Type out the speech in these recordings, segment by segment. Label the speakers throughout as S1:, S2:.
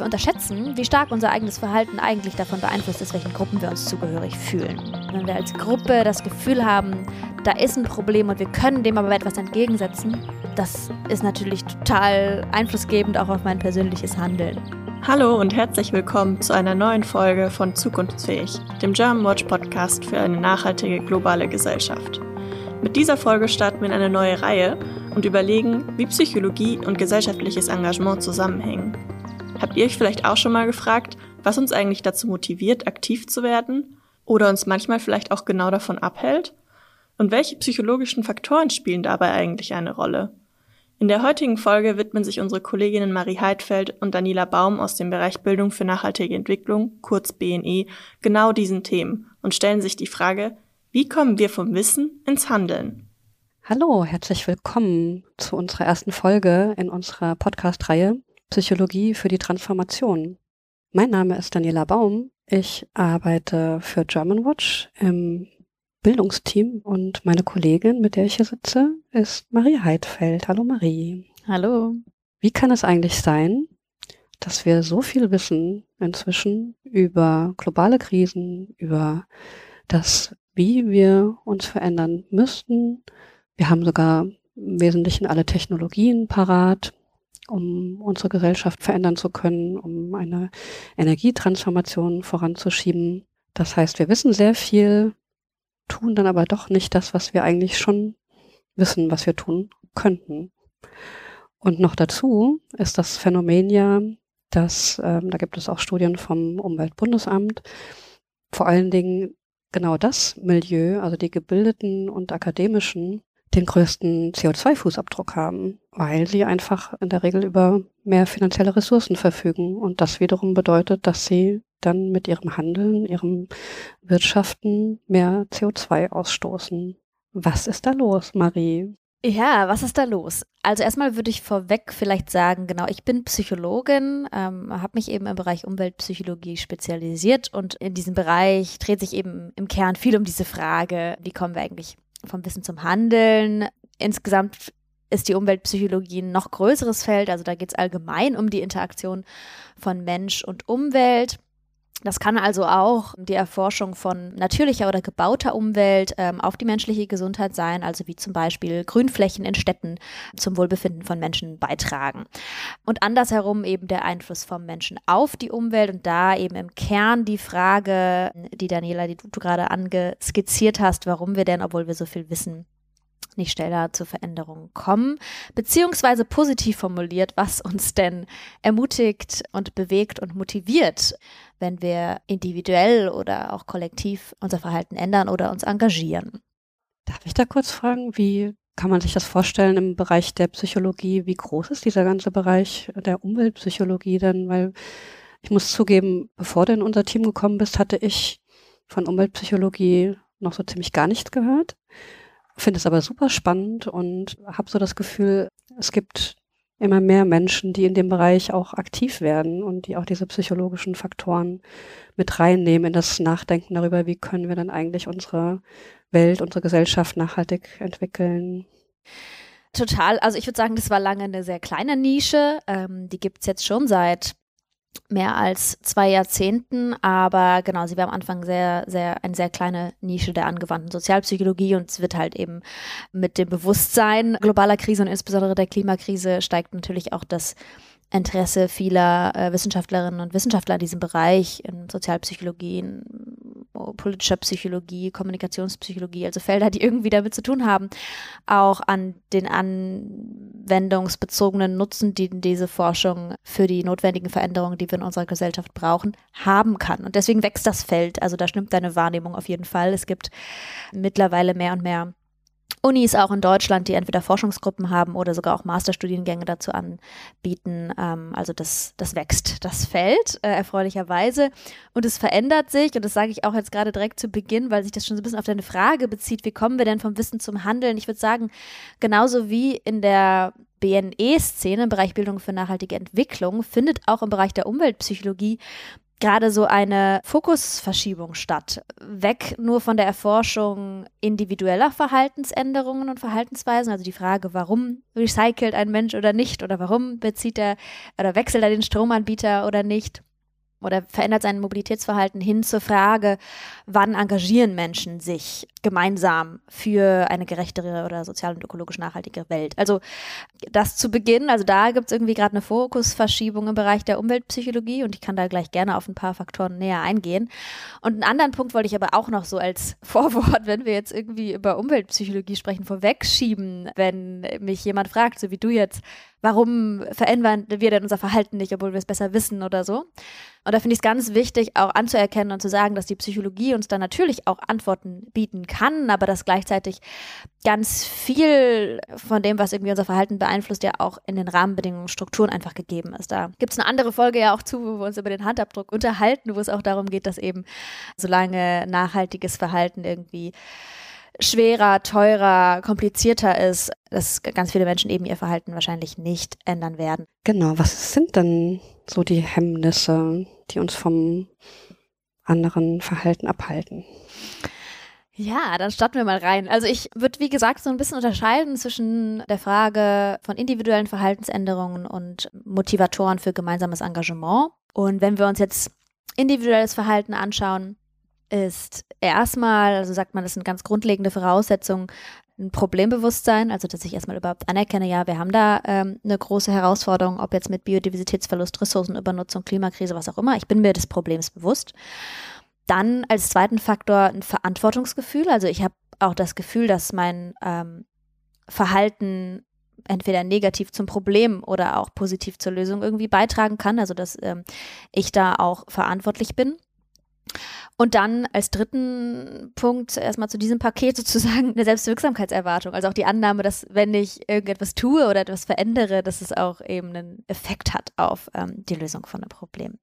S1: Wir unterschätzen, wie stark unser eigenes Verhalten eigentlich davon beeinflusst ist, welchen Gruppen wir uns zugehörig fühlen. Wenn wir als Gruppe das Gefühl haben, da ist ein Problem und wir können dem aber etwas entgegensetzen, das ist natürlich total einflussgebend auch auf mein persönliches Handeln.
S2: Hallo und herzlich willkommen zu einer neuen Folge von Zukunftsfähig, dem German Watch Podcast für eine nachhaltige globale Gesellschaft. Mit dieser Folge starten wir in eine neue Reihe und überlegen, wie Psychologie und gesellschaftliches Engagement zusammenhängen. Habt ihr euch vielleicht auch schon mal gefragt, was uns eigentlich dazu motiviert, aktiv zu werden oder uns manchmal vielleicht auch genau davon abhält? Und welche psychologischen Faktoren spielen dabei eigentlich eine Rolle? In der heutigen Folge widmen sich unsere Kolleginnen Marie Heidfeld und Daniela Baum aus dem Bereich Bildung für nachhaltige Entwicklung, kurz BNE, genau diesen Themen und stellen sich die Frage, wie kommen wir vom Wissen ins Handeln?
S3: Hallo, herzlich willkommen zu unserer ersten Folge in unserer Podcast-Reihe Psychologie für die Transformation. Mein Name ist Daniela Baum. Ich arbeite für Germanwatch im Bildungsteam und meine Kollegin, mit der ich hier sitze, ist Marie Heidfeld. Hallo Marie.
S1: Hallo.
S3: Wie kann es eigentlich sein, dass wir so viel wissen inzwischen über globale Krisen, über das, wie wir uns verändern müssten. Wir haben sogar im Wesentlichen alle Technologien parat um unsere Gesellschaft verändern zu können, um eine Energietransformation voranzuschieben. Das heißt, wir wissen sehr viel, tun dann aber doch nicht das, was wir eigentlich schon wissen, was wir tun könnten. Und noch dazu ist das Phänomen ja, dass, ähm, da gibt es auch Studien vom Umweltbundesamt, vor allen Dingen genau das Milieu, also die gebildeten und akademischen, den größten CO2-Fußabdruck haben, weil sie einfach in der Regel über mehr finanzielle Ressourcen verfügen. Und das wiederum bedeutet, dass sie dann mit ihrem Handeln, ihrem Wirtschaften mehr CO2 ausstoßen. Was ist da los, Marie?
S1: Ja, was ist da los? Also erstmal würde ich vorweg vielleicht sagen, genau, ich bin Psychologin, ähm, habe mich eben im Bereich Umweltpsychologie spezialisiert und in diesem Bereich dreht sich eben im Kern viel um diese Frage, wie kommen wir eigentlich vom Wissen zum Handeln. Insgesamt ist die Umweltpsychologie ein noch größeres Feld. Also da geht es allgemein um die Interaktion von Mensch und Umwelt. Das kann also auch die Erforschung von natürlicher oder gebauter Umwelt ähm, auf die menschliche Gesundheit sein, also wie zum Beispiel Grünflächen in Städten zum Wohlbefinden von Menschen beitragen. Und andersherum eben der Einfluss vom Menschen auf die Umwelt und da eben im Kern die Frage, die Daniela, die du, gerade angeskizziert hast, warum wir denn, obwohl wir so viel wissen, nicht schneller zu Veränderungen kommen, beziehungsweise positiv formuliert, was uns denn ermutigt und bewegt und motiviert, wenn wir individuell oder auch kollektiv unser Verhalten ändern oder uns engagieren.
S3: Darf ich da kurz fragen, wie kann man sich das vorstellen im Bereich der Psychologie? Wie groß ist dieser ganze Bereich der Umweltpsychologie denn? Weil ich muss zugeben, bevor du in unser Team gekommen bist, hatte ich von Umweltpsychologie noch so ziemlich gar nichts gehört finde es aber super spannend und habe so das Gefühl, es gibt immer mehr Menschen, die in dem Bereich auch aktiv werden und die auch diese psychologischen Faktoren mit reinnehmen in das Nachdenken darüber, wie können wir dann eigentlich unsere Welt, unsere Gesellschaft nachhaltig entwickeln.
S1: Total. Also ich würde sagen, das war lange eine sehr kleine Nische. Ähm, die gibt's jetzt schon seit mehr als zwei Jahrzehnten, aber genau, sie war am Anfang sehr, sehr, eine sehr kleine Nische der angewandten Sozialpsychologie und es wird halt eben mit dem Bewusstsein globaler Krise und insbesondere der Klimakrise steigt natürlich auch das Interesse vieler äh, Wissenschaftlerinnen und Wissenschaftler in diesem Bereich, in Sozialpsychologie, in politischer Psychologie, Kommunikationspsychologie, also Felder, die irgendwie damit zu tun haben, auch an den anwendungsbezogenen Nutzen, die diese Forschung für die notwendigen Veränderungen, die wir in unserer Gesellschaft brauchen, haben kann. Und deswegen wächst das Feld. Also da stimmt deine Wahrnehmung auf jeden Fall. Es gibt mittlerweile mehr und mehr Unis auch in Deutschland, die entweder Forschungsgruppen haben oder sogar auch Masterstudiengänge dazu anbieten. Ähm, also das, das wächst, das Feld, äh, erfreulicherweise. Und es verändert sich, und das sage ich auch jetzt gerade direkt zu Beginn, weil sich das schon so ein bisschen auf deine Frage bezieht, wie kommen wir denn vom Wissen zum Handeln? Ich würde sagen, genauso wie in der BNE-Szene im Bereich Bildung für nachhaltige Entwicklung findet auch im Bereich der Umweltpsychologie gerade so eine Fokusverschiebung statt. Weg nur von der Erforschung individueller Verhaltensänderungen und Verhaltensweisen, also die Frage, warum recycelt ein Mensch oder nicht? Oder warum bezieht er oder wechselt er den Stromanbieter oder nicht oder verändert sein Mobilitätsverhalten hin zur Frage, wann engagieren Menschen sich gemeinsam für eine gerechtere oder sozial und ökologisch nachhaltige Welt. Also das zu Beginn, also da gibt es irgendwie gerade eine Fokusverschiebung im Bereich der Umweltpsychologie und ich kann da gleich gerne auf ein paar Faktoren näher eingehen. Und einen anderen Punkt wollte ich aber auch noch so als Vorwort, wenn wir jetzt irgendwie über Umweltpsychologie sprechen, vorwegschieben, wenn mich jemand fragt, so wie du jetzt, warum verändern wir denn unser Verhalten nicht, obwohl wir es besser wissen oder so. Und da finde ich es ganz wichtig, auch anzuerkennen und zu sagen, dass die Psychologie uns da natürlich auch Antworten bieten kann, aber dass gleichzeitig ganz viel von dem, was irgendwie unser Verhalten beeinflusst, ja auch in den Rahmenbedingungen, Strukturen einfach gegeben ist. Da gibt es eine andere Folge ja auch zu, wo wir uns über den Handabdruck unterhalten, wo es auch darum geht, dass eben solange nachhaltiges Verhalten irgendwie schwerer, teurer, komplizierter ist, dass ganz viele Menschen eben ihr Verhalten wahrscheinlich nicht ändern werden.
S3: Genau, was sind denn so die Hemmnisse, die uns vom anderen Verhalten abhalten?
S1: Ja, dann starten wir mal rein. Also ich würde, wie gesagt, so ein bisschen unterscheiden zwischen der Frage von individuellen Verhaltensänderungen und Motivatoren für gemeinsames Engagement. Und wenn wir uns jetzt individuelles Verhalten anschauen, ist erstmal, also sagt man, das sind ganz grundlegende Voraussetzungen, ein Problembewusstsein, also dass ich erstmal überhaupt anerkenne, ja, wir haben da ähm, eine große Herausforderung, ob jetzt mit Biodiversitätsverlust, Ressourcenübernutzung, Klimakrise, was auch immer. Ich bin mir des Problems bewusst. Dann als zweiten Faktor ein Verantwortungsgefühl. Also ich habe auch das Gefühl, dass mein ähm, Verhalten entweder negativ zum Problem oder auch positiv zur Lösung irgendwie beitragen kann. Also dass ähm, ich da auch verantwortlich bin. Und dann als dritten Punkt erstmal zu diesem Paket sozusagen eine Selbstwirksamkeitserwartung. Also auch die Annahme, dass wenn ich irgendetwas tue oder etwas verändere, dass es auch eben einen Effekt hat auf ähm, die Lösung von einem Problem.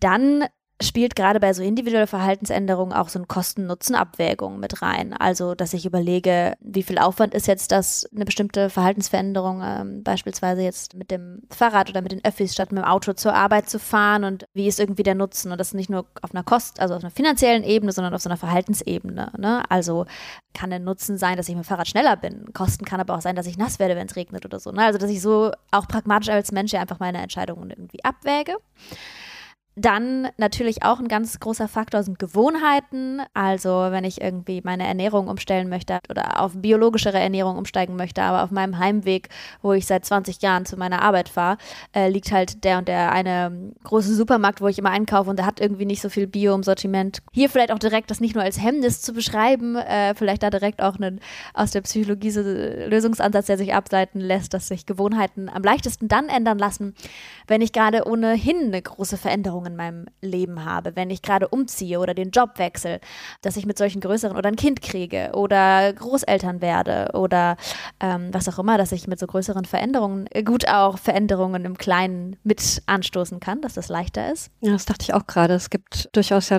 S1: Dann spielt gerade bei so individuellen Verhaltensänderungen auch so eine Kosten-Nutzen-Abwägung mit rein. Also, dass ich überlege, wie viel Aufwand ist jetzt das, eine bestimmte Verhaltensveränderung, ähm, beispielsweise jetzt mit dem Fahrrad oder mit den Öffis statt mit dem Auto zur Arbeit zu fahren und wie ist irgendwie der Nutzen? Und das nicht nur auf einer Kost, also auf einer finanziellen Ebene, sondern auf so einer Verhaltensebene. Ne? Also kann der Nutzen sein, dass ich mit dem Fahrrad schneller bin. Kosten kann aber auch sein, dass ich nass werde, wenn es regnet oder so. Ne? Also, dass ich so auch pragmatisch als Mensch ja einfach meine Entscheidungen irgendwie abwäge. Dann natürlich auch ein ganz großer Faktor sind Gewohnheiten. Also wenn ich irgendwie meine Ernährung umstellen möchte oder auf biologischere Ernährung umsteigen möchte, aber auf meinem Heimweg, wo ich seit 20 Jahren zu meiner Arbeit fahre, äh, liegt halt der und der eine große Supermarkt, wo ich immer einkaufe und der hat irgendwie nicht so viel Bio im Sortiment. Hier vielleicht auch direkt das nicht nur als Hemmnis zu beschreiben, äh, vielleicht da direkt auch einen aus der Psychologie so Lösungsansatz, der sich ableiten lässt, dass sich Gewohnheiten am leichtesten dann ändern lassen, wenn ich gerade ohnehin eine große Veränderung in meinem Leben habe, wenn ich gerade umziehe oder den Job wechsle, dass ich mit solchen größeren oder ein Kind kriege oder Großeltern werde oder ähm, was auch immer, dass ich mit so größeren Veränderungen äh, gut auch Veränderungen im Kleinen mit anstoßen kann, dass das leichter ist.
S3: Ja, das dachte ich auch gerade. Es gibt durchaus ja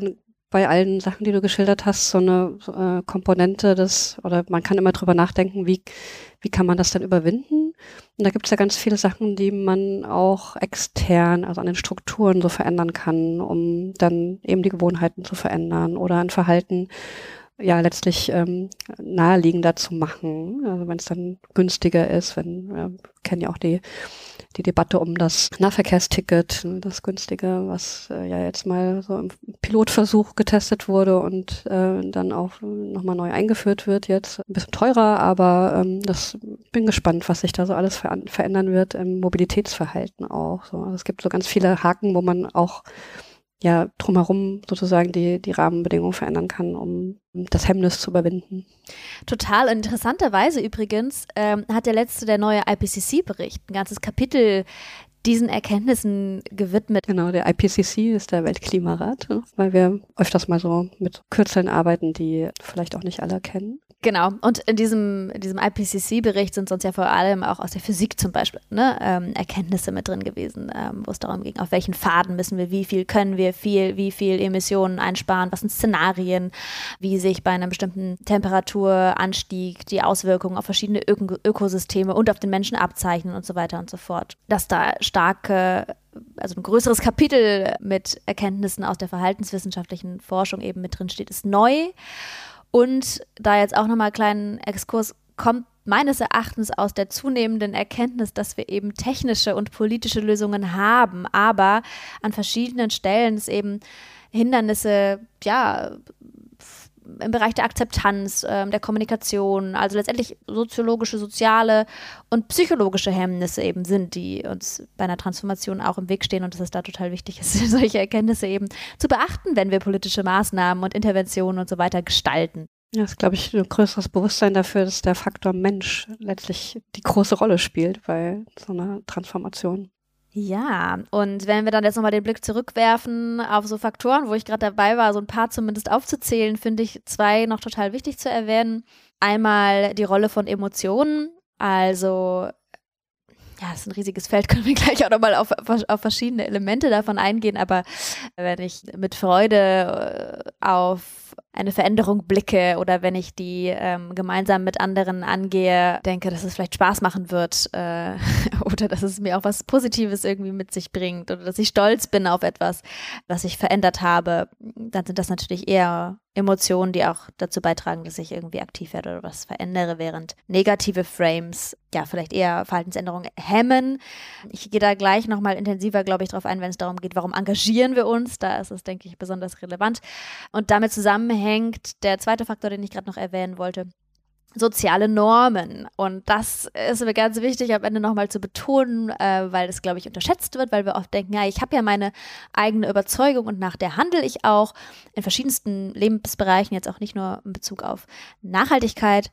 S3: bei allen Sachen, die du geschildert hast, so eine äh, Komponente des, oder man kann immer drüber nachdenken, wie, wie kann man das denn überwinden? Und da gibt es ja ganz viele Sachen, die man auch extern, also an den Strukturen so verändern kann, um dann eben die Gewohnheiten zu verändern oder ein Verhalten ja letztlich ähm, naheliegender zu machen. Also wenn es dann günstiger ist, wenn wir kennen ja auch die die Debatte um das Nahverkehrsticket, das günstige, was äh, ja jetzt mal so im Pilotversuch getestet wurde und äh, dann auch nochmal neu eingeführt wird jetzt. Ein bisschen teurer, aber ähm, das bin gespannt, was sich da so alles ver verändern wird im Mobilitätsverhalten auch. So. Also es gibt so ganz viele Haken, wo man auch ja drumherum sozusagen die, die Rahmenbedingungen verändern kann, um das Hemmnis zu überwinden.
S1: Total interessanterweise übrigens ähm, hat der letzte, der neue IPCC-Bericht, ein ganzes Kapitel diesen Erkenntnissen gewidmet.
S3: Genau, der IPCC ist der Weltklimarat, ne? weil wir öfters mal so mit Kürzeln arbeiten, die vielleicht auch nicht alle kennen.
S1: Genau. Und in diesem, in diesem IPCC-Bericht sind sonst ja vor allem auch aus der Physik zum Beispiel ne, ähm, Erkenntnisse mit drin gewesen, ähm, wo es darum ging, auf welchen Faden müssen wir, wie viel können wir viel, wie viel Emissionen einsparen, was sind Szenarien, wie sich bei einem bestimmten Temperaturanstieg die Auswirkungen auf verschiedene Öko Ökosysteme und auf den Menschen abzeichnen und so weiter und so fort. Dass da starke, also ein größeres Kapitel mit Erkenntnissen aus der verhaltenswissenschaftlichen Forschung eben mit drin steht, ist neu. Und da jetzt auch nochmal einen kleinen Exkurs kommt meines Erachtens aus der zunehmenden Erkenntnis, dass wir eben technische und politische Lösungen haben, aber an verschiedenen Stellen es eben Hindernisse, ja, im Bereich der Akzeptanz, äh, der Kommunikation, also letztendlich soziologische, soziale und psychologische Hemmnisse eben sind, die uns bei einer Transformation auch im Weg stehen und dass es da total wichtig ist, solche Erkenntnisse eben zu beachten, wenn wir politische Maßnahmen und Interventionen und so weiter gestalten.
S3: Ja, ist, glaube ich, ein größeres Bewusstsein dafür, dass der Faktor Mensch letztlich die große Rolle spielt bei so einer Transformation.
S1: Ja, und wenn wir dann jetzt nochmal den Blick zurückwerfen auf so Faktoren, wo ich gerade dabei war, so ein paar zumindest aufzuzählen, finde ich zwei noch total wichtig zu erwähnen. Einmal die Rolle von Emotionen, also ja, das ist ein riesiges Feld, können wir gleich auch nochmal auf, auf verschiedene Elemente davon eingehen, aber wenn ich mit Freude äh, auf eine Veränderung blicke oder wenn ich die ähm, gemeinsam mit anderen angehe, denke, dass es vielleicht Spaß machen wird äh, oder dass es mir auch was Positives irgendwie mit sich bringt oder dass ich stolz bin auf etwas, was ich verändert habe, dann sind das natürlich eher Emotionen, die auch dazu beitragen, dass ich irgendwie aktiv werde oder was verändere, während negative Frames ja vielleicht eher Verhaltensänderungen hemmen. Ich gehe da gleich nochmal intensiver, glaube ich, darauf ein, wenn es darum geht, warum engagieren wir uns. Da ist es, denke ich, besonders relevant. Und damit zusammenhängt. Der zweite Faktor, den ich gerade noch erwähnen wollte, soziale Normen. Und das ist mir ganz wichtig, am Ende nochmal zu betonen, äh, weil es, glaube ich, unterschätzt wird, weil wir oft denken, ja, ich habe ja meine eigene Überzeugung und nach der handle ich auch in verschiedensten Lebensbereichen, jetzt auch nicht nur in Bezug auf Nachhaltigkeit.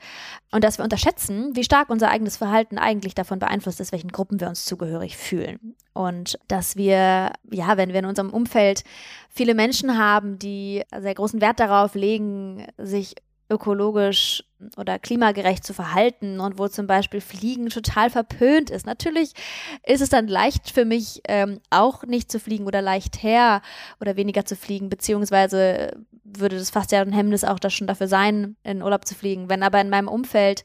S1: Und dass wir unterschätzen, wie stark unser eigenes Verhalten eigentlich davon beeinflusst ist, welchen Gruppen wir uns zugehörig fühlen. Und dass wir, ja, wenn wir in unserem Umfeld viele Menschen haben, die sehr großen Wert darauf legen, sich ökologisch oder klimagerecht zu verhalten und wo zum Beispiel Fliegen total verpönt ist. Natürlich ist es dann leicht für mich ähm, auch nicht zu fliegen oder leicht her oder weniger zu fliegen, beziehungsweise würde das fast ja ein Hemmnis auch das schon dafür sein, in Urlaub zu fliegen. Wenn aber in meinem Umfeld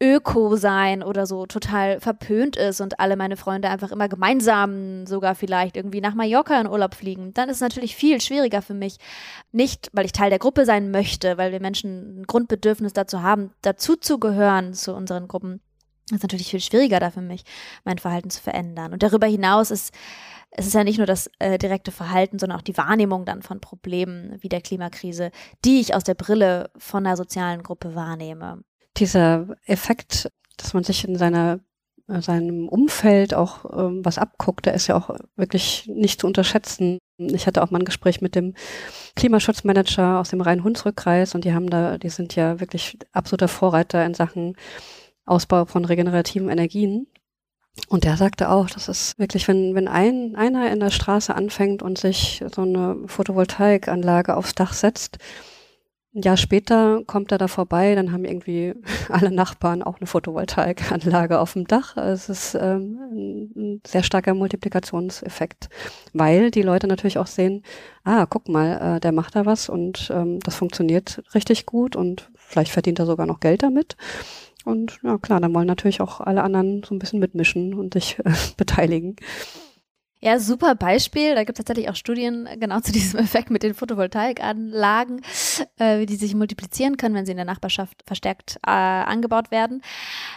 S1: Öko sein oder so total verpönt ist und alle meine Freunde einfach immer gemeinsam sogar vielleicht irgendwie nach Mallorca in Urlaub fliegen, dann ist es natürlich viel schwieriger für mich. Nicht, weil ich Teil der Gruppe sein möchte, weil wir Menschen ein Grundbedürfnis dazu haben, dazu zu gehören zu unseren Gruppen. Das ist natürlich viel schwieriger da für mich, mein Verhalten zu verändern. Und darüber hinaus ist es ist ja nicht nur das äh, direkte Verhalten, sondern auch die Wahrnehmung dann von Problemen wie der Klimakrise, die ich aus der Brille von einer sozialen Gruppe wahrnehme
S3: dieser Effekt, dass man sich in seiner äh, seinem Umfeld auch ähm, was abguckt, der ist ja auch wirklich nicht zu unterschätzen. Ich hatte auch mal ein Gespräch mit dem Klimaschutzmanager aus dem Rhein-Hunsrück-Kreis und die haben da, die sind ja wirklich absoluter Vorreiter in Sachen Ausbau von regenerativen Energien. Und der sagte auch, das ist wirklich, wenn, wenn ein, einer in der Straße anfängt und sich so eine Photovoltaikanlage aufs Dach setzt, ein Jahr später kommt er da vorbei, dann haben irgendwie alle Nachbarn auch eine Photovoltaikanlage auf dem Dach. Es ist ähm, ein sehr starker Multiplikationseffekt, weil die Leute natürlich auch sehen, ah, guck mal, äh, der macht da was und ähm, das funktioniert richtig gut und vielleicht verdient er sogar noch Geld damit. Und ja klar, dann wollen natürlich auch alle anderen so ein bisschen mitmischen und sich äh, beteiligen.
S1: Ja, super Beispiel. Da gibt es tatsächlich auch Studien genau zu diesem Effekt mit den Photovoltaikanlagen, äh, wie die sich multiplizieren können, wenn sie in der Nachbarschaft verstärkt äh, angebaut werden.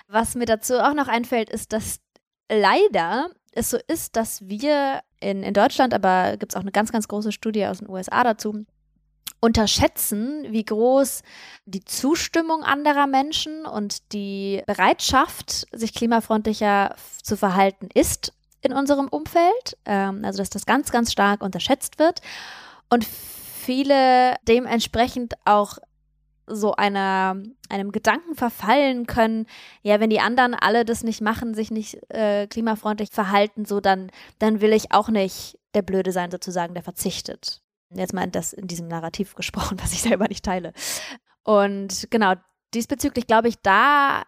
S1: Was mir dazu auch noch einfällt, ist, dass leider es so ist, dass wir in, in Deutschland, aber gibt es auch eine ganz, ganz große Studie aus den USA dazu, unterschätzen, wie groß die Zustimmung anderer Menschen und die Bereitschaft, sich klimafreundlicher zu verhalten ist in unserem Umfeld, ähm, also dass das ganz, ganz stark unterschätzt wird und viele dementsprechend auch so einer, einem Gedanken verfallen können, ja, wenn die anderen alle das nicht machen, sich nicht äh, klimafreundlich verhalten, so dann, dann will ich auch nicht der Blöde sein, sozusagen, der verzichtet. Jetzt mal das in diesem Narrativ gesprochen, was ich selber nicht teile. Und genau, diesbezüglich glaube ich, da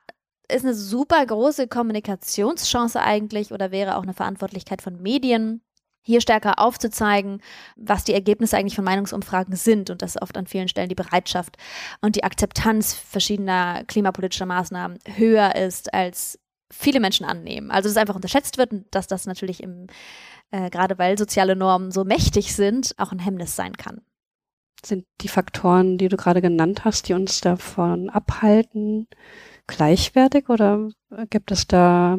S1: ist eine super große Kommunikationschance eigentlich oder wäre auch eine Verantwortlichkeit von Medien, hier stärker aufzuzeigen, was die Ergebnisse eigentlich von Meinungsumfragen sind und dass oft an vielen Stellen die Bereitschaft und die Akzeptanz verschiedener klimapolitischer Maßnahmen höher ist als viele Menschen annehmen. Also dass es einfach unterschätzt wird und dass das natürlich im, äh, gerade weil soziale Normen so mächtig sind, auch ein Hemmnis sein kann.
S3: Sind die Faktoren, die du gerade genannt hast, die uns davon abhalten, gleichwertig oder gibt es da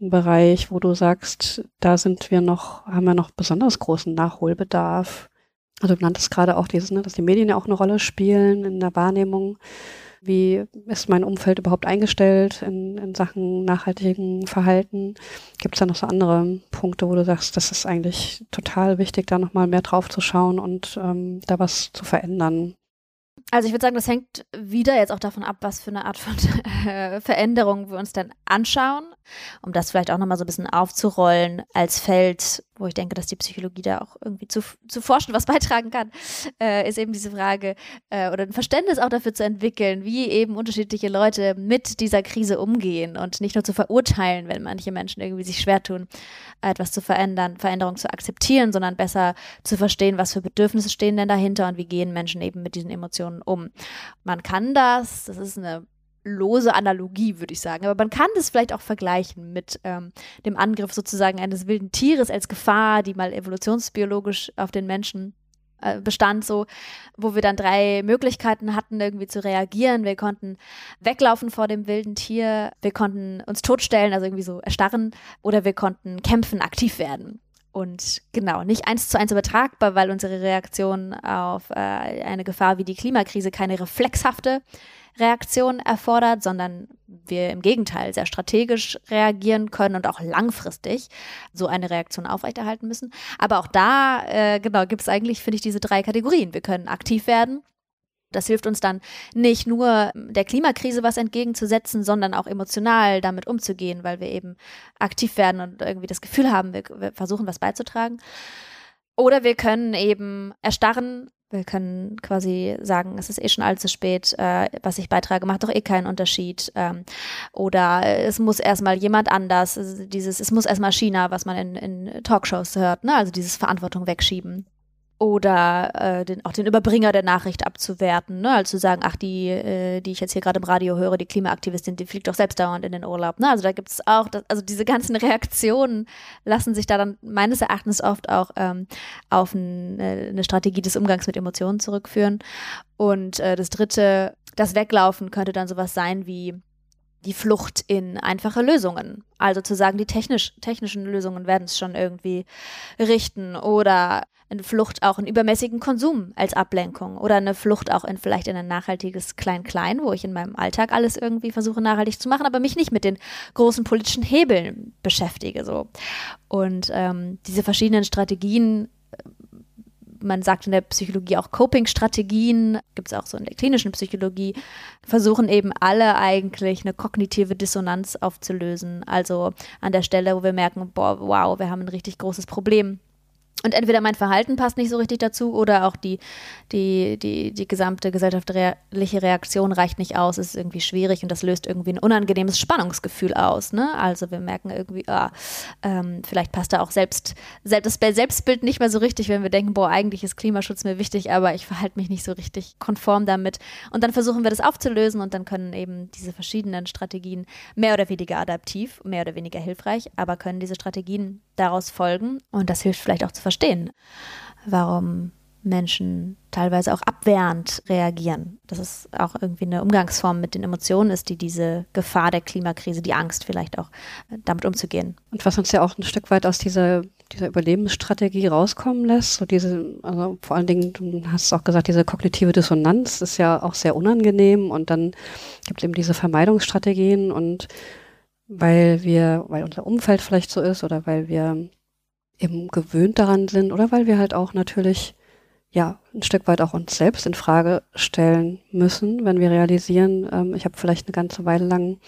S3: einen Bereich, wo du sagst, da sind wir noch, haben wir noch besonders großen Nachholbedarf? Also du nanntest gerade auch dieses, ne, dass die Medien ja auch eine Rolle spielen in der Wahrnehmung. Wie ist mein Umfeld überhaupt eingestellt in, in Sachen nachhaltigen Verhalten? Gibt es da noch so andere Punkte, wo du sagst, das ist eigentlich total wichtig, da nochmal mehr drauf zu schauen und ähm, da was zu verändern?
S1: Also ich würde sagen, das hängt wieder jetzt auch davon ab, was für eine Art von äh, Veränderung wir uns dann anschauen, um das vielleicht auch nochmal so ein bisschen aufzurollen als Feld, wo ich denke, dass die Psychologie da auch irgendwie zu, zu forschen was beitragen kann, äh, ist eben diese Frage äh, oder ein Verständnis auch dafür zu entwickeln, wie eben unterschiedliche Leute mit dieser Krise umgehen und nicht nur zu verurteilen, wenn manche Menschen irgendwie sich schwer tun, etwas zu verändern, Veränderung zu akzeptieren, sondern besser zu verstehen, was für Bedürfnisse stehen denn dahinter und wie gehen Menschen eben mit diesen Emotionen um. Man kann das, das ist eine lose Analogie, würde ich sagen. Aber man kann das vielleicht auch vergleichen mit ähm, dem Angriff sozusagen eines wilden Tieres als Gefahr, die mal evolutionsbiologisch auf den Menschen äh, bestand, so, wo wir dann drei Möglichkeiten hatten, irgendwie zu reagieren. Wir konnten weglaufen vor dem wilden Tier, wir konnten uns totstellen, also irgendwie so erstarren, oder wir konnten kämpfen, aktiv werden. Und genau, nicht eins zu eins übertragbar, weil unsere Reaktion auf äh, eine Gefahr wie die Klimakrise keine reflexhafte Reaktion erfordert, sondern wir im Gegenteil sehr strategisch reagieren können und auch langfristig so eine Reaktion aufrechterhalten müssen. Aber auch da, äh, genau, gibt es eigentlich, finde ich, diese drei Kategorien. Wir können aktiv werden. Das hilft uns dann nicht nur der Klimakrise was entgegenzusetzen, sondern auch emotional damit umzugehen, weil wir eben aktiv werden und irgendwie das Gefühl haben, wir versuchen was beizutragen. Oder wir können eben erstarren wir können quasi sagen, es ist eh schon allzu spät, äh, was ich beitrage, macht doch eh keinen Unterschied. Ähm, oder es muss erstmal jemand anders, also dieses, es muss erstmal China, was man in, in Talkshows hört, ne? also dieses Verantwortung wegschieben oder äh, den, auch den Überbringer der Nachricht abzuwerten, ne? also zu sagen, ach, die, äh, die ich jetzt hier gerade im Radio höre, die Klimaaktivistin, die fliegt doch selbst dauernd in den Urlaub. Ne? Also da gibt es auch, das, also diese ganzen Reaktionen lassen sich da dann meines Erachtens oft auch ähm, auf ein, äh, eine Strategie des Umgangs mit Emotionen zurückführen. Und äh, das Dritte, das Weglaufen könnte dann sowas sein wie die Flucht in einfache Lösungen. Also zu sagen, die technisch, technischen Lösungen werden es schon irgendwie richten oder eine Flucht auch in übermäßigen Konsum als Ablenkung oder eine Flucht auch in vielleicht in ein nachhaltiges Klein-Klein, wo ich in meinem Alltag alles irgendwie versuche nachhaltig zu machen, aber mich nicht mit den großen politischen Hebeln beschäftige so. Und ähm, diese verschiedenen Strategien man sagt in der Psychologie auch Coping-Strategien, gibt es auch so in der klinischen Psychologie, versuchen eben alle eigentlich eine kognitive Dissonanz aufzulösen. Also an der Stelle, wo wir merken, boah, wow, wir haben ein richtig großes Problem und entweder mein Verhalten passt nicht so richtig dazu oder auch die, die, die, die gesamte gesellschaftliche Reaktion reicht nicht aus, ist irgendwie schwierig und das löst irgendwie ein unangenehmes Spannungsgefühl aus. Ne? Also wir merken irgendwie, ah, ähm, vielleicht passt da auch selbst, selbst das Selbstbild nicht mehr so richtig, wenn wir denken, boah, eigentlich ist Klimaschutz mir wichtig, aber ich verhalte mich nicht so richtig konform damit. Und dann versuchen wir das aufzulösen und dann können eben diese verschiedenen Strategien mehr oder weniger adaptiv, mehr oder weniger hilfreich, aber können diese Strategien daraus folgen und das hilft vielleicht auch zu verstehen, warum Menschen teilweise auch abwehrend reagieren. Das ist auch irgendwie eine Umgangsform mit den Emotionen ist, die diese Gefahr der Klimakrise, die Angst vielleicht auch äh, damit umzugehen.
S3: Und was uns ja auch ein Stück weit aus dieser, dieser Überlebensstrategie rauskommen lässt, so diese, also vor allen Dingen, du hast auch gesagt, diese kognitive Dissonanz ist ja auch sehr unangenehm und dann gibt es eben diese Vermeidungsstrategien und weil wir, weil unser Umfeld vielleicht so ist oder weil wir eben gewöhnt daran sind oder weil wir halt auch natürlich ja ein Stück weit auch uns selbst in Frage stellen müssen, wenn wir realisieren, ähm, ich habe vielleicht eine ganze Weile lang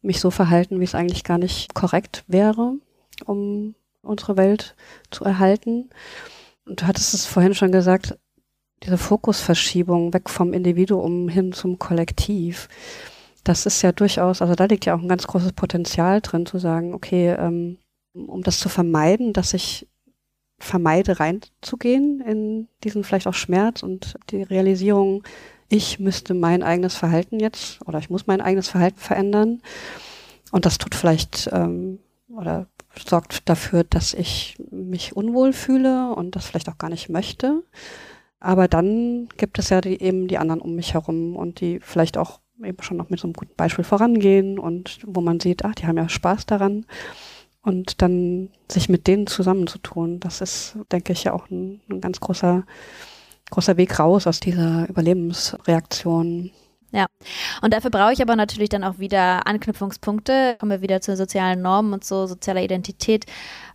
S3: mich so verhalten, wie es eigentlich gar nicht korrekt wäre, um unsere Welt zu erhalten. Und du hattest es vorhin schon gesagt, diese Fokusverschiebung weg vom Individuum hin zum Kollektiv. Das ist ja durchaus, also da liegt ja auch ein ganz großes Potenzial drin, zu sagen, okay, ähm, um das zu vermeiden, dass ich vermeide, reinzugehen in diesen vielleicht auch Schmerz und die Realisierung, ich müsste mein eigenes Verhalten jetzt oder ich muss mein eigenes Verhalten verändern. Und das tut vielleicht ähm, oder sorgt dafür, dass ich mich unwohl fühle und das vielleicht auch gar nicht möchte. Aber dann gibt es ja die, eben die anderen um mich herum und die vielleicht auch eben schon noch mit so einem guten Beispiel vorangehen und wo man sieht, ach, die haben ja Spaß daran. Und dann sich mit denen zusammenzutun, das ist, denke ich, ja auch ein, ein ganz großer, großer Weg raus aus dieser Überlebensreaktion.
S1: Ja, und dafür brauche ich aber natürlich dann auch wieder Anknüpfungspunkte. Kommen wir wieder zu sozialen Normen und so sozialer Identität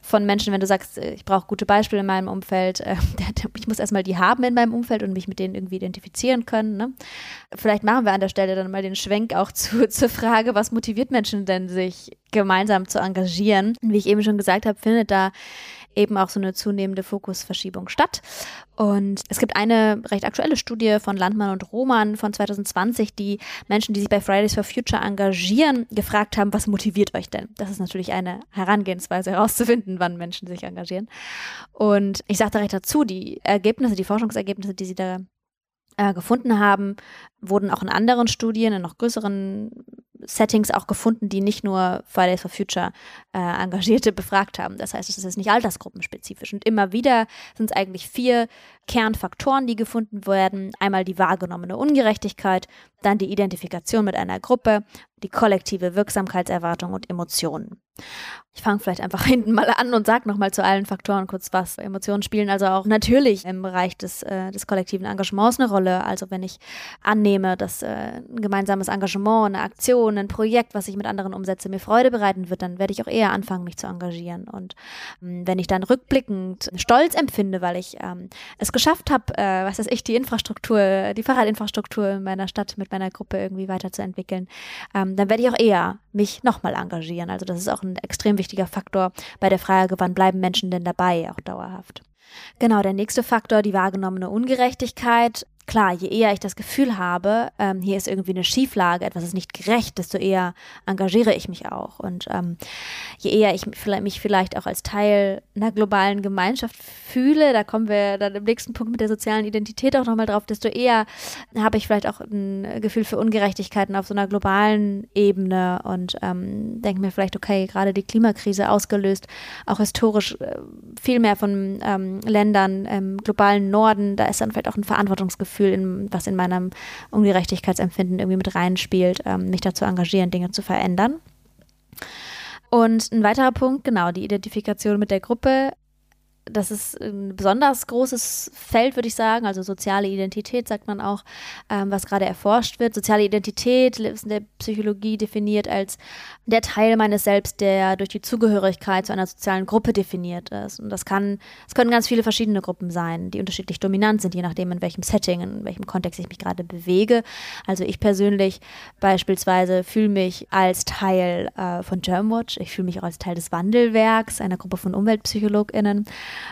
S1: von Menschen, wenn du sagst, äh, ich brauche gute Beispiele in meinem Umfeld. Äh, ich muss erstmal die haben in meinem Umfeld und mich mit denen irgendwie identifizieren können. Ne? Vielleicht machen wir an der Stelle dann mal den Schwenk auch zu, zur Frage, was motiviert Menschen denn, sich gemeinsam zu engagieren? Wie ich eben schon gesagt habe, findet da eben auch so eine zunehmende Fokusverschiebung statt. Und es gibt eine recht aktuelle Studie von Landmann und Roman von 2020, die Menschen, die sich bei Fridays for Future engagieren, gefragt haben, was motiviert euch denn? Das ist natürlich eine Herangehensweise herauszufinden, wann Menschen sich engagieren. Und ich sage direkt dazu, die Ergebnisse, die Forschungsergebnisse, die sie da äh, gefunden haben, wurden auch in anderen Studien, in noch größeren Settings auch gefunden, die nicht nur Fridays for Future äh, Engagierte befragt haben. Das heißt, es ist nicht altersgruppenspezifisch. Und immer wieder sind es eigentlich vier Kernfaktoren, die gefunden werden. Einmal die wahrgenommene Ungerechtigkeit, dann die Identifikation mit einer Gruppe, die kollektive Wirksamkeitserwartung und Emotionen. Ich fange vielleicht einfach hinten mal an und sage nochmal zu allen Faktoren kurz was. Emotionen spielen also auch natürlich im Bereich des, äh, des kollektiven Engagements eine Rolle. Also wenn ich annehme, dass äh, ein gemeinsames Engagement, eine Aktion, ein Projekt, was ich mit anderen umsetze, mir Freude bereiten wird, dann werde ich auch eher anfangen, mich zu engagieren. Und ähm, wenn ich dann rückblickend Stolz empfinde, weil ich ähm, es geschafft habe, äh, was weiß ich, die Infrastruktur, die Fahrradinfrastruktur in meiner Stadt mit meiner Gruppe irgendwie weiterzuentwickeln, ähm, dann werde ich auch eher mich nochmal engagieren. Also das ist auch ein extrem wichtiger Faktor bei der Frage, wann bleiben Menschen denn dabei, auch dauerhaft. Genau, der nächste Faktor, die wahrgenommene Ungerechtigkeit klar, je eher ich das Gefühl habe, ähm, hier ist irgendwie eine Schieflage, etwas ist nicht gerecht, desto eher engagiere ich mich auch. Und ähm, je eher ich mich vielleicht auch als Teil einer globalen Gemeinschaft fühle, da kommen wir dann im nächsten Punkt mit der sozialen Identität auch nochmal drauf, desto eher habe ich vielleicht auch ein Gefühl für Ungerechtigkeiten auf so einer globalen Ebene und ähm, denke mir vielleicht, okay, gerade die Klimakrise ausgelöst, auch historisch äh, viel mehr von ähm, Ländern im globalen Norden, da ist dann vielleicht auch ein Verantwortungsgefühl Gefühl, in, was in meinem Ungerechtigkeitsempfinden irgendwie mit reinspielt, ähm, mich dazu engagieren, Dinge zu verändern. Und ein weiterer Punkt, genau, die Identifikation mit der Gruppe das ist ein besonders großes Feld, würde ich sagen. Also soziale Identität sagt man auch, ähm, was gerade erforscht wird. Soziale Identität ist in der Psychologie definiert als der Teil meines Selbst, der durch die Zugehörigkeit zu einer sozialen Gruppe definiert ist. Und das kann, es können ganz viele verschiedene Gruppen sein, die unterschiedlich dominant sind, je nachdem, in welchem Setting, in welchem Kontext ich mich gerade bewege. Also ich persönlich beispielsweise fühle mich als Teil äh, von Germwatch. Ich fühle mich auch als Teil des Wandelwerks, einer Gruppe von UmweltpsychologInnen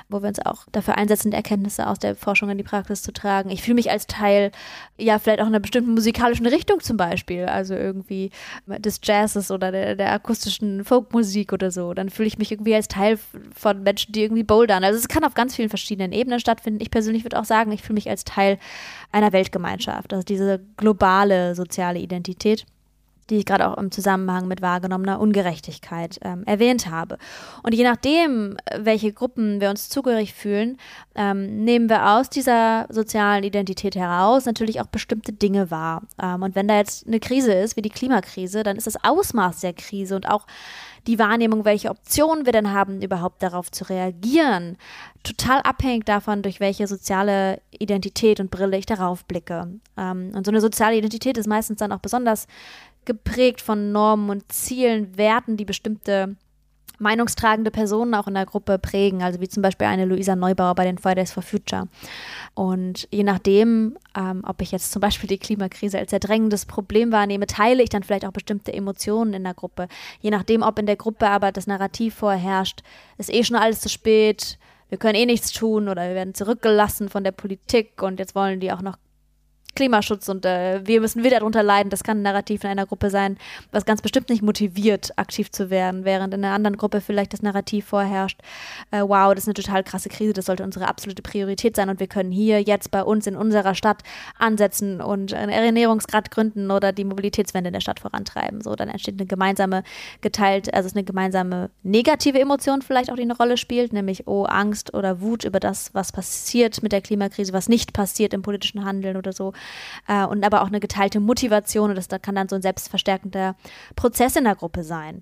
S1: wo wir uns auch dafür einsetzen, die Erkenntnisse aus der Forschung in die Praxis zu tragen. Ich fühle mich als Teil, ja, vielleicht auch einer bestimmten musikalischen Richtung zum Beispiel, also irgendwie des Jazzes oder der, der akustischen Folkmusik oder so. Dann fühle ich mich irgendwie als Teil von Menschen, die irgendwie bouldern. Also es kann auf ganz vielen verschiedenen Ebenen stattfinden. Ich persönlich würde auch sagen, ich fühle mich als Teil einer Weltgemeinschaft, also diese globale soziale Identität die ich gerade auch im Zusammenhang mit wahrgenommener Ungerechtigkeit ähm, erwähnt habe. Und je nachdem, welche Gruppen wir uns zugehörig fühlen, ähm, nehmen wir aus dieser sozialen Identität heraus natürlich auch bestimmte Dinge wahr. Ähm, und wenn da jetzt eine Krise ist, wie die Klimakrise, dann ist das Ausmaß der Krise und auch die Wahrnehmung, welche Optionen wir denn haben, überhaupt darauf zu reagieren, total abhängig davon, durch welche soziale Identität und Brille ich darauf blicke. Ähm, und so eine soziale Identität ist meistens dann auch besonders geprägt von Normen und Zielen, Werten, die bestimmte meinungstragende Personen auch in der Gruppe prägen, also wie zum Beispiel eine Luisa Neubauer bei den Fridays for Future. Und je nachdem, ähm, ob ich jetzt zum Beispiel die Klimakrise als sehr drängendes Problem wahrnehme, teile ich dann vielleicht auch bestimmte Emotionen in der Gruppe. Je nachdem, ob in der Gruppe aber das Narrativ vorherrscht, ist eh schon alles zu spät, wir können eh nichts tun oder wir werden zurückgelassen von der Politik und jetzt wollen die auch noch Klimaschutz und äh, wir müssen wieder darunter leiden. Das kann ein Narrativ in einer Gruppe sein, was ganz bestimmt nicht motiviert, aktiv zu werden, während in einer anderen Gruppe vielleicht das Narrativ vorherrscht, äh, wow, das ist eine total krasse Krise, das sollte unsere absolute Priorität sein und wir können hier jetzt bei uns in unserer Stadt ansetzen und einen Ernährungsgrad gründen oder die Mobilitätswende in der Stadt vorantreiben. So, dann entsteht eine gemeinsame geteilt, also eine gemeinsame negative Emotion vielleicht auch, die eine Rolle spielt, nämlich oh, Angst oder Wut über das, was passiert mit der Klimakrise, was nicht passiert im politischen Handeln oder so. Äh, und aber auch eine geteilte Motivation und das da kann dann so ein selbstverstärkender Prozess in der Gruppe sein.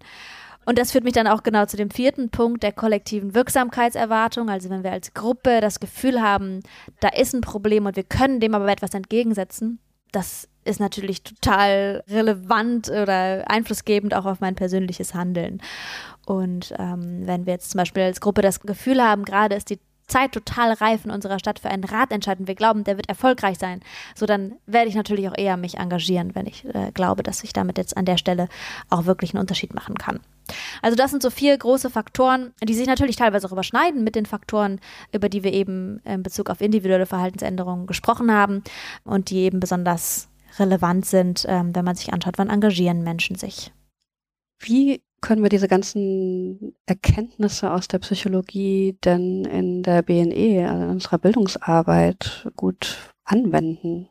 S1: Und das führt mich dann auch genau zu dem vierten Punkt der kollektiven Wirksamkeitserwartung. Also wenn wir als Gruppe das Gefühl haben, da ist ein Problem und wir können dem aber etwas entgegensetzen, das ist natürlich total relevant oder einflussgebend auch auf mein persönliches Handeln. Und ähm, wenn wir jetzt zum Beispiel als Gruppe das Gefühl haben, gerade ist die Zeit total reif in unserer Stadt für einen Ratentscheid und wir glauben, der wird erfolgreich sein, so dann werde ich natürlich auch eher mich engagieren, wenn ich äh, glaube, dass ich damit jetzt an der Stelle auch wirklich einen Unterschied machen kann. Also das sind so vier große Faktoren, die sich natürlich teilweise auch überschneiden mit den Faktoren, über die wir eben in Bezug auf individuelle Verhaltensänderungen gesprochen haben und die eben besonders relevant sind, ähm, wenn man sich anschaut, wann engagieren Menschen sich.
S3: Wie können wir diese ganzen Erkenntnisse aus der Psychologie denn in der BNE, also in unserer Bildungsarbeit, gut anwenden?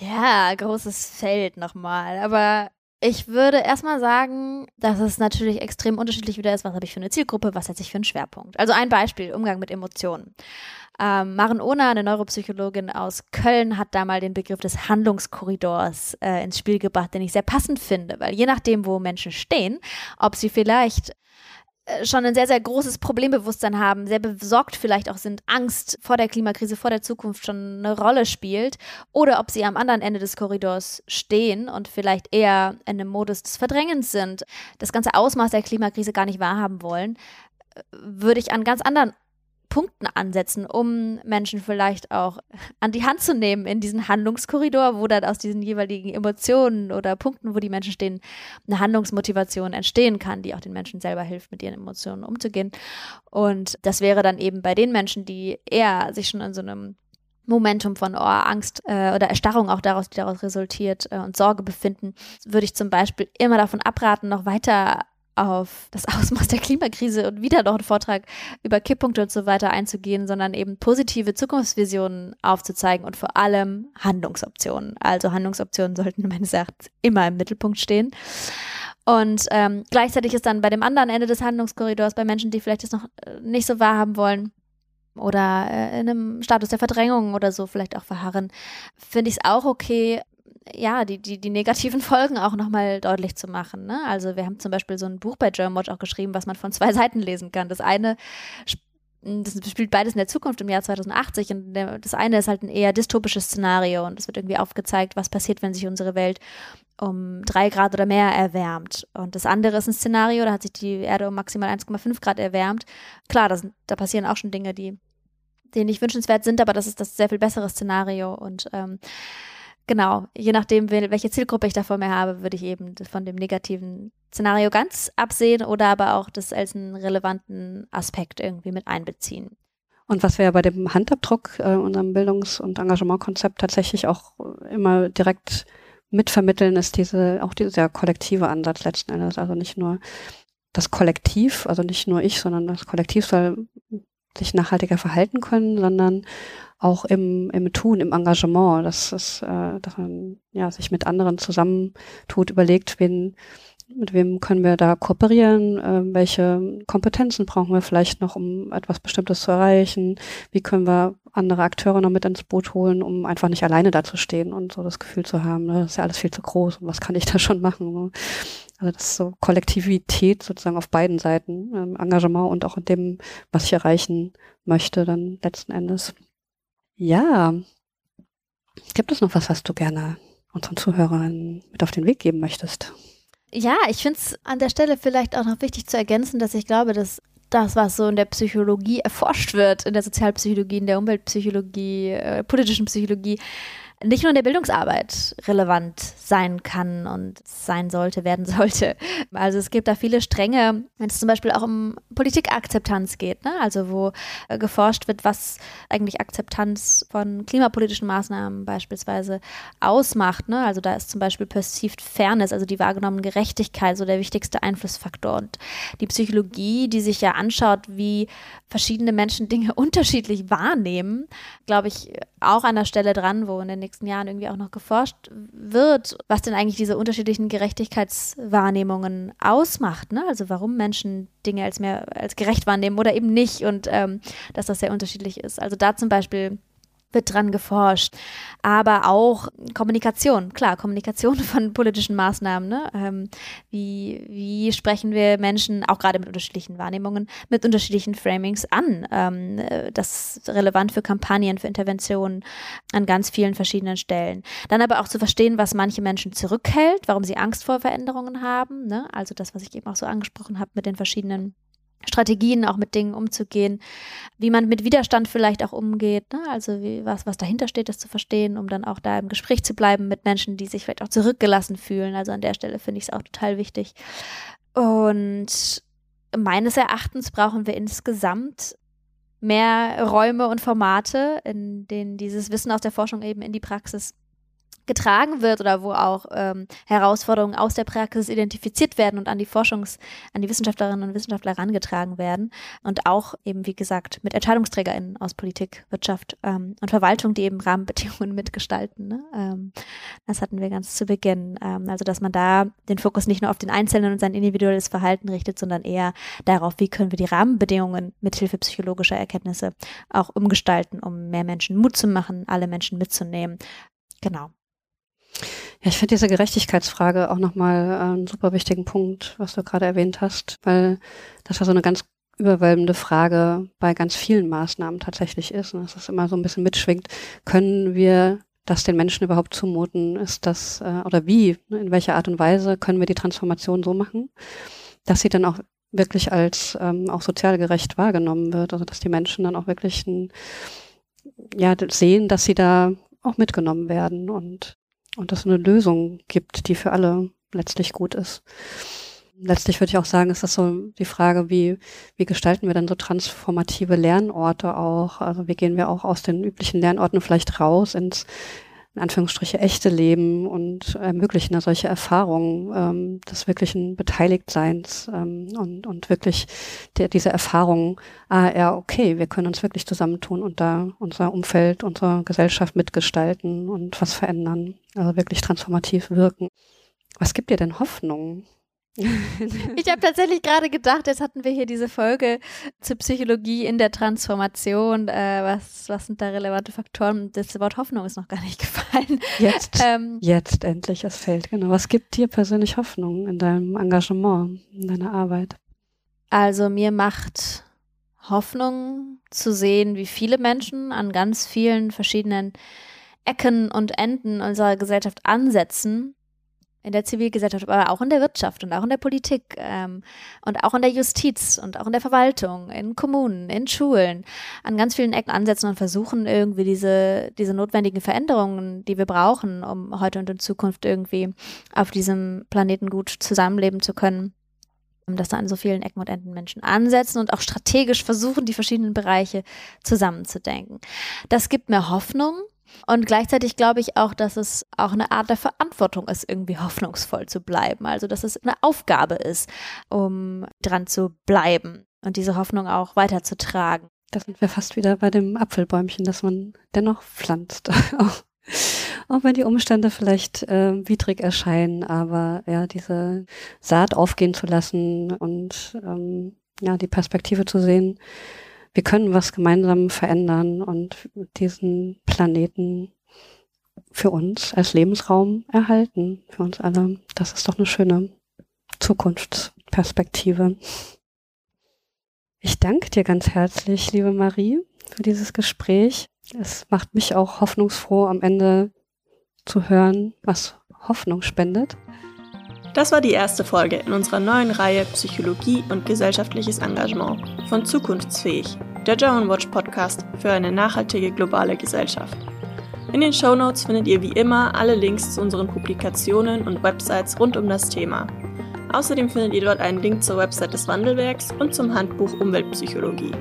S1: Ja, großes Feld nochmal. Aber ich würde erstmal sagen, dass es natürlich extrem unterschiedlich wieder ist, was habe ich für eine Zielgruppe, was setze ich für einen Schwerpunkt. Also ein Beispiel, Umgang mit Emotionen. Ähm, Maren Ohner, eine Neuropsychologin aus Köln, hat da mal den Begriff des Handlungskorridors äh, ins Spiel gebracht, den ich sehr passend finde, weil je nachdem, wo Menschen stehen, ob sie vielleicht äh, schon ein sehr, sehr großes Problembewusstsein haben, sehr besorgt vielleicht auch sind, Angst vor der Klimakrise, vor der Zukunft schon eine Rolle spielt, oder ob sie am anderen Ende des Korridors stehen und vielleicht eher in einem Modus des Verdrängens sind, das ganze Ausmaß der Klimakrise gar nicht wahrhaben wollen, äh, würde ich an ganz anderen Punkten ansetzen, um Menschen vielleicht auch an die Hand zu nehmen in diesen Handlungskorridor, wo dann aus diesen jeweiligen Emotionen oder Punkten, wo die Menschen stehen, eine Handlungsmotivation entstehen kann, die auch den Menschen selber hilft, mit ihren Emotionen umzugehen. Und das wäre dann eben bei den Menschen, die eher sich schon in so einem Momentum von oh, Angst äh, oder Erstarrung auch daraus, die daraus resultiert äh, und Sorge befinden, würde ich zum Beispiel immer davon abraten, noch weiter auf das Ausmaß der Klimakrise und wieder noch einen Vortrag über Kipppunkte und so weiter einzugehen, sondern eben positive Zukunftsvisionen aufzuzeigen und vor allem Handlungsoptionen. Also Handlungsoptionen sollten meines Erachtens immer im Mittelpunkt stehen. Und ähm, gleichzeitig ist dann bei dem anderen Ende des Handlungskorridors bei Menschen, die vielleicht das noch äh, nicht so wahrhaben wollen, oder äh, in einem Status der Verdrängung oder so vielleicht auch verharren, finde ich es auch okay, ja, die, die, die negativen Folgen auch nochmal deutlich zu machen. Ne? Also wir haben zum Beispiel so ein Buch bei Germanwatch auch geschrieben, was man von zwei Seiten lesen kann. Das eine das spielt beides in der Zukunft im Jahr 2080 und das eine ist halt ein eher dystopisches Szenario und es wird irgendwie aufgezeigt, was passiert, wenn sich unsere Welt um drei Grad oder mehr erwärmt. Und das andere ist ein Szenario, da hat sich die Erde um maximal 1,5 Grad erwärmt. Klar, das, da passieren auch schon Dinge, die, die nicht wünschenswert sind, aber das ist das sehr viel bessere Szenario und ähm, genau, je nachdem, welche Zielgruppe ich da vor mir habe, würde ich eben von dem negativen Szenario ganz absehen oder aber auch das als einen relevanten Aspekt irgendwie mit einbeziehen.
S3: Und was wir ja bei dem Handabdruck, äh, unserem Bildungs- und Engagementkonzept tatsächlich auch immer direkt mitvermitteln, ist diese, auch dieser kollektive Ansatz letzten Endes. Also nicht nur das Kollektiv, also nicht nur ich, sondern das Kollektiv soll sich nachhaltiger verhalten können, sondern auch im, im Tun, im Engagement, dass, es, äh, dass man ja, sich mit anderen zusammentut, überlegt, wen, mit wem können wir da kooperieren, äh, welche Kompetenzen brauchen wir vielleicht noch, um etwas Bestimmtes zu erreichen, wie können wir andere Akteure noch mit ins Boot holen, um einfach nicht alleine da zu stehen und so das Gefühl zu haben, ne, das ist ja alles viel zu groß und was kann ich da schon machen. Ne? Also das ist so Kollektivität sozusagen auf beiden Seiten, ähm, Engagement und auch in dem, was ich erreichen möchte, dann letzten Endes. Ja. Gibt es noch was, was du gerne unseren Zuhörern mit auf den Weg geben möchtest?
S1: Ja, ich finde es an der Stelle vielleicht auch noch wichtig zu ergänzen, dass ich glaube, dass das, was so in der Psychologie erforscht wird, in der Sozialpsychologie, in der Umweltpsychologie, äh, politischen Psychologie, nicht nur in der Bildungsarbeit relevant sein kann und sein sollte, werden sollte. Also es gibt da viele Stränge, wenn es zum Beispiel auch um Politikakzeptanz geht, ne? also wo äh, geforscht wird, was eigentlich Akzeptanz von klimapolitischen Maßnahmen beispielsweise ausmacht. Ne? Also da ist zum Beispiel Perceived Fairness, also die wahrgenommene Gerechtigkeit, so der wichtigste Einflussfaktor. Und die Psychologie, die sich ja anschaut, wie verschiedene Menschen Dinge unterschiedlich wahrnehmen, glaube ich, auch an der Stelle dran, wo in den nächsten Jahren irgendwie auch noch geforscht wird, was denn eigentlich diese unterschiedlichen Gerechtigkeitswahrnehmungen ausmacht. Ne? Also warum Menschen Dinge als mehr als gerecht wahrnehmen oder eben nicht und ähm, dass das sehr unterschiedlich ist. Also da zum Beispiel wird dran geforscht. Aber auch Kommunikation, klar, Kommunikation von politischen Maßnahmen. Ne? Ähm, wie, wie sprechen wir Menschen, auch gerade mit unterschiedlichen Wahrnehmungen, mit unterschiedlichen Framings an? Ähm, das ist relevant für Kampagnen, für Interventionen an ganz vielen verschiedenen Stellen. Dann aber auch zu verstehen, was manche Menschen zurückhält, warum sie Angst vor Veränderungen haben. Ne? Also das, was ich eben auch so angesprochen habe mit den verschiedenen Strategien, auch mit Dingen umzugehen, wie man mit Widerstand vielleicht auch umgeht, ne? also wie, was, was dahinter steht, das zu verstehen, um dann auch da im Gespräch zu bleiben mit Menschen, die sich vielleicht auch zurückgelassen fühlen. Also an der Stelle finde ich es auch total wichtig. Und meines Erachtens brauchen wir insgesamt mehr Räume und Formate, in denen dieses Wissen aus der Forschung eben in die Praxis getragen wird oder wo auch ähm, Herausforderungen aus der Praxis identifiziert werden und an die Forschungs-, an die Wissenschaftlerinnen und Wissenschaftler herangetragen werden. Und auch eben, wie gesagt, mit EntscheidungsträgerInnen aus Politik, Wirtschaft ähm, und Verwaltung, die eben Rahmenbedingungen mitgestalten. Ne? Ähm, das hatten wir ganz zu Beginn. Ähm, also, dass man da den Fokus nicht nur auf den Einzelnen und sein individuelles Verhalten richtet, sondern eher darauf, wie können wir die Rahmenbedingungen mithilfe psychologischer Erkenntnisse auch umgestalten, um mehr Menschen Mut zu machen, alle Menschen mitzunehmen. Genau.
S3: Ja, ich finde diese Gerechtigkeitsfrage auch nochmal äh, einen super wichtigen Punkt, was du gerade erwähnt hast, weil das ja so eine ganz überwölbende Frage bei ganz vielen Maßnahmen tatsächlich ist. Und dass es immer so ein bisschen mitschwingt. Können wir das den Menschen überhaupt zumuten? Ist das, äh, oder wie, ne, in welcher Art und Weise können wir die Transformation so machen, dass sie dann auch wirklich als ähm, auch sozial gerecht wahrgenommen wird? Also dass die Menschen dann auch wirklich ein, ja, sehen, dass sie da auch mitgenommen werden und und es eine Lösung gibt, die für alle letztlich gut ist. Letztlich würde ich auch sagen, ist das so die Frage, wie, wie gestalten wir dann so transformative Lernorte auch? Also wie gehen wir auch aus den üblichen Lernorten vielleicht raus ins, in Anführungsstriche echte Leben und ermöglichen da solche Erfahrungen ähm, des wirklichen Beteiligtseins ähm, und, und wirklich der, diese Erfahrung, ah ja, okay, wir können uns wirklich zusammentun und da unser Umfeld, unsere Gesellschaft mitgestalten und was verändern, also wirklich transformativ wirken. Was gibt dir denn Hoffnung?
S1: Ich habe tatsächlich gerade gedacht, jetzt hatten wir hier diese Folge zur Psychologie in der Transformation. Äh, was, was sind da relevante Faktoren? Das Wort Hoffnung ist noch gar nicht gefallen.
S3: Jetzt, ähm, jetzt endlich, es fällt. Genau. Was gibt dir persönlich Hoffnung in deinem Engagement, in deiner Arbeit?
S1: Also mir macht Hoffnung zu sehen, wie viele Menschen an ganz vielen verschiedenen Ecken und Enden unserer Gesellschaft ansetzen in der Zivilgesellschaft, aber auch in der Wirtschaft und auch in der Politik ähm, und auch in der Justiz und auch in der Verwaltung, in Kommunen, in Schulen, an ganz vielen Ecken ansetzen und versuchen irgendwie diese, diese notwendigen Veränderungen, die wir brauchen, um heute und in Zukunft irgendwie auf diesem Planeten gut zusammenleben zu können, dass da an so vielen Ecken und Enden Menschen ansetzen und auch strategisch versuchen, die verschiedenen Bereiche zusammenzudenken. Das gibt mir Hoffnung, und gleichzeitig glaube ich auch, dass es auch eine Art der Verantwortung ist, irgendwie hoffnungsvoll zu bleiben. Also, dass es eine Aufgabe ist, um dran zu bleiben und diese Hoffnung auch weiterzutragen.
S3: Da sind wir fast wieder bei dem Apfelbäumchen, das man dennoch pflanzt. auch wenn die Umstände vielleicht äh, widrig erscheinen, aber ja, diese Saat aufgehen zu lassen und ähm, ja, die Perspektive zu sehen, wir können was gemeinsam verändern und diesen Planeten für uns als Lebensraum erhalten, für uns alle. Das ist doch eine schöne Zukunftsperspektive. Ich danke dir ganz herzlich, liebe Marie, für dieses Gespräch. Es macht mich auch hoffnungsfroh, am Ende zu hören, was Hoffnung spendet.
S2: Das war die erste Folge in unserer neuen Reihe Psychologie und gesellschaftliches Engagement von Zukunftsfähig, der German Watch Podcast für eine nachhaltige globale Gesellschaft. In den Show Notes findet ihr wie immer alle Links zu unseren Publikationen und Websites rund um das Thema. Außerdem findet ihr dort einen Link zur Website des Wandelwerks und zum Handbuch Umweltpsychologie.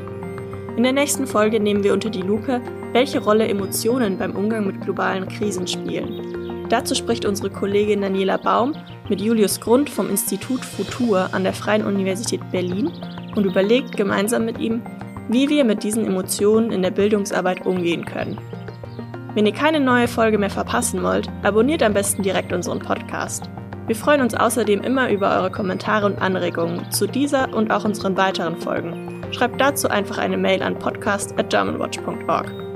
S2: In der nächsten Folge nehmen wir unter die Lupe, welche Rolle Emotionen beim Umgang mit globalen Krisen spielen. Dazu spricht unsere Kollegin Daniela Baum mit Julius Grund vom Institut Futur an der Freien Universität Berlin und überlegt gemeinsam mit ihm, wie wir mit diesen Emotionen in der Bildungsarbeit umgehen können. Wenn ihr keine neue Folge mehr verpassen wollt, abonniert am besten direkt unseren Podcast. Wir freuen uns außerdem immer über eure Kommentare und Anregungen zu dieser und auch unseren weiteren Folgen. Schreibt dazu einfach eine Mail an podcast@germanwatch.org.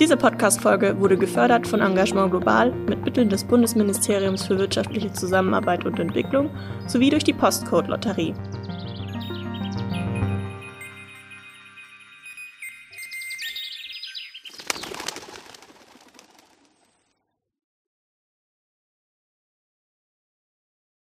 S2: Diese Podcast-Folge wurde gefördert von Engagement Global mit Mitteln des Bundesministeriums für wirtschaftliche Zusammenarbeit und Entwicklung sowie durch die Postcode-Lotterie.